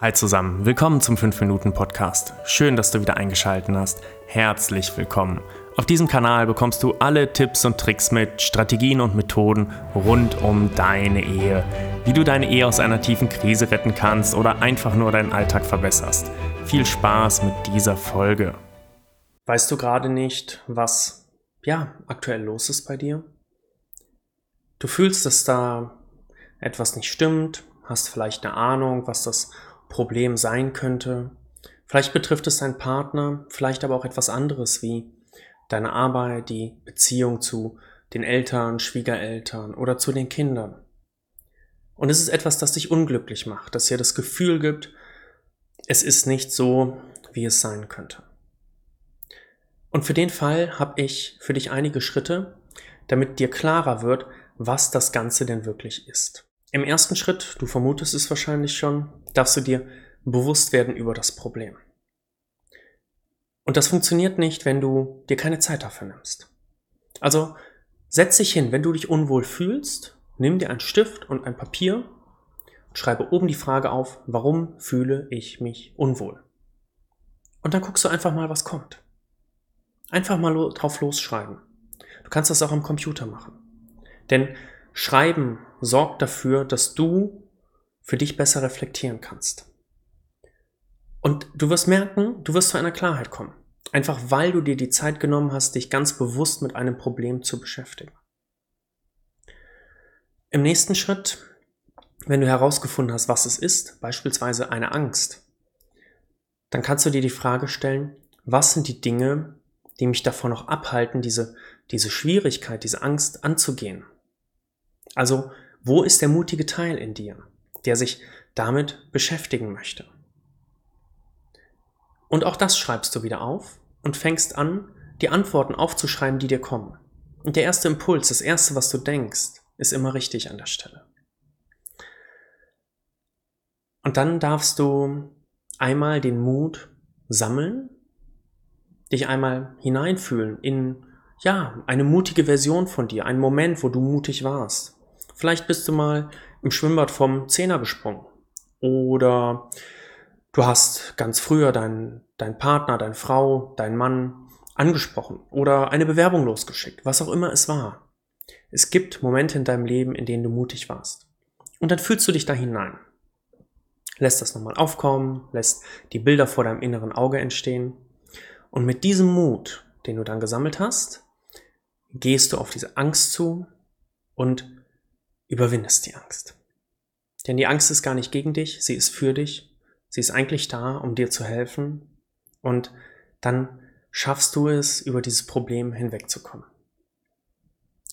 Hi zusammen, willkommen zum 5-Minuten-Podcast. Schön, dass du wieder eingeschaltet hast. Herzlich willkommen. Auf diesem Kanal bekommst du alle Tipps und Tricks mit, Strategien und Methoden rund um deine Ehe. Wie du deine Ehe aus einer tiefen Krise retten kannst oder einfach nur deinen Alltag verbesserst. Viel Spaß mit dieser Folge. Weißt du gerade nicht, was ja aktuell los ist bei dir? Du fühlst, dass da etwas nicht stimmt, hast vielleicht eine Ahnung, was das Problem sein könnte. Vielleicht betrifft es deinen Partner, vielleicht aber auch etwas anderes wie deine Arbeit, die Beziehung zu den Eltern, Schwiegereltern oder zu den Kindern. Und es ist etwas, das dich unglücklich macht, das dir das Gefühl gibt, es ist nicht so, wie es sein könnte. Und für den Fall habe ich für dich einige Schritte, damit dir klarer wird, was das Ganze denn wirklich ist. Im ersten Schritt, du vermutest es wahrscheinlich schon, darfst du dir bewusst werden über das Problem. Und das funktioniert nicht, wenn du dir keine Zeit dafür nimmst. Also setz dich hin, wenn du dich unwohl fühlst, nimm dir einen Stift und ein Papier und schreibe oben die Frage auf, warum fühle ich mich unwohl? Und dann guckst du einfach mal, was kommt. Einfach mal drauf losschreiben. Du kannst das auch am Computer machen. Denn Schreiben sorgt dafür, dass du für dich besser reflektieren kannst. Und du wirst merken, du wirst zu einer Klarheit kommen. Einfach weil du dir die Zeit genommen hast, dich ganz bewusst mit einem Problem zu beschäftigen. Im nächsten Schritt, wenn du herausgefunden hast, was es ist, beispielsweise eine Angst, dann kannst du dir die Frage stellen, was sind die Dinge, die mich davon noch abhalten, diese, diese Schwierigkeit, diese Angst anzugehen? Also, wo ist der mutige Teil in dir, der sich damit beschäftigen möchte? Und auch das schreibst du wieder auf und fängst an, die Antworten aufzuschreiben, die dir kommen. Und der erste Impuls, das erste, was du denkst, ist immer richtig an der Stelle. Und dann darfst du einmal den Mut sammeln, dich einmal hineinfühlen in, ja, eine mutige Version von dir, einen Moment, wo du mutig warst. Vielleicht bist du mal im Schwimmbad vom Zehner gesprungen. Oder du hast ganz früher deinen dein Partner, deine Frau, deinen Mann angesprochen oder eine Bewerbung losgeschickt, was auch immer es war. Es gibt Momente in deinem Leben, in denen du mutig warst. Und dann fühlst du dich da hinein. Lässt das nochmal aufkommen, lässt die Bilder vor deinem inneren Auge entstehen. Und mit diesem Mut, den du dann gesammelt hast, gehst du auf diese Angst zu und überwindest die Angst. Denn die Angst ist gar nicht gegen dich, sie ist für dich, sie ist eigentlich da, um dir zu helfen und dann schaffst du es, über dieses Problem hinwegzukommen.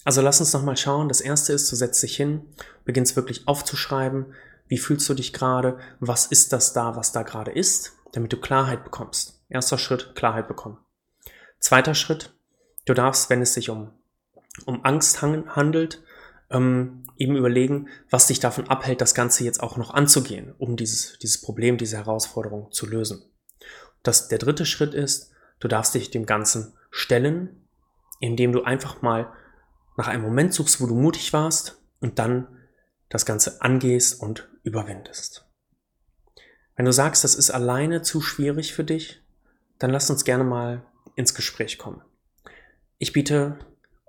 Also lass uns nochmal schauen. Das erste ist, du setzt dich hin, beginnst wirklich aufzuschreiben, wie fühlst du dich gerade, was ist das da, was da gerade ist, damit du Klarheit bekommst. Erster Schritt, Klarheit bekommen. Zweiter Schritt, du darfst, wenn es sich um, um Angst handelt, ähm, eben überlegen, was dich davon abhält, das Ganze jetzt auch noch anzugehen, um dieses, dieses Problem, diese Herausforderung zu lösen. Das, der dritte Schritt ist, du darfst dich dem Ganzen stellen, indem du einfach mal nach einem Moment suchst, wo du mutig warst und dann das Ganze angehst und überwindest. Wenn du sagst, das ist alleine zu schwierig für dich, dann lass uns gerne mal ins Gespräch kommen. Ich biete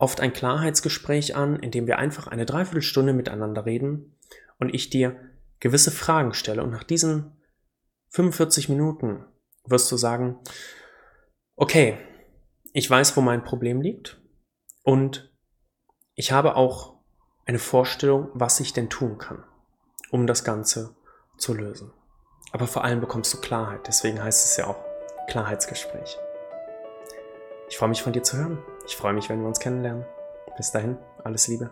oft ein Klarheitsgespräch an, in dem wir einfach eine Dreiviertelstunde miteinander reden und ich dir gewisse Fragen stelle. Und nach diesen 45 Minuten wirst du sagen, okay, ich weiß, wo mein Problem liegt und ich habe auch eine Vorstellung, was ich denn tun kann, um das Ganze zu lösen. Aber vor allem bekommst du Klarheit, deswegen heißt es ja auch Klarheitsgespräch. Ich freue mich von dir zu hören. Ich freue mich, wenn wir uns kennenlernen. Bis dahin, alles Liebe.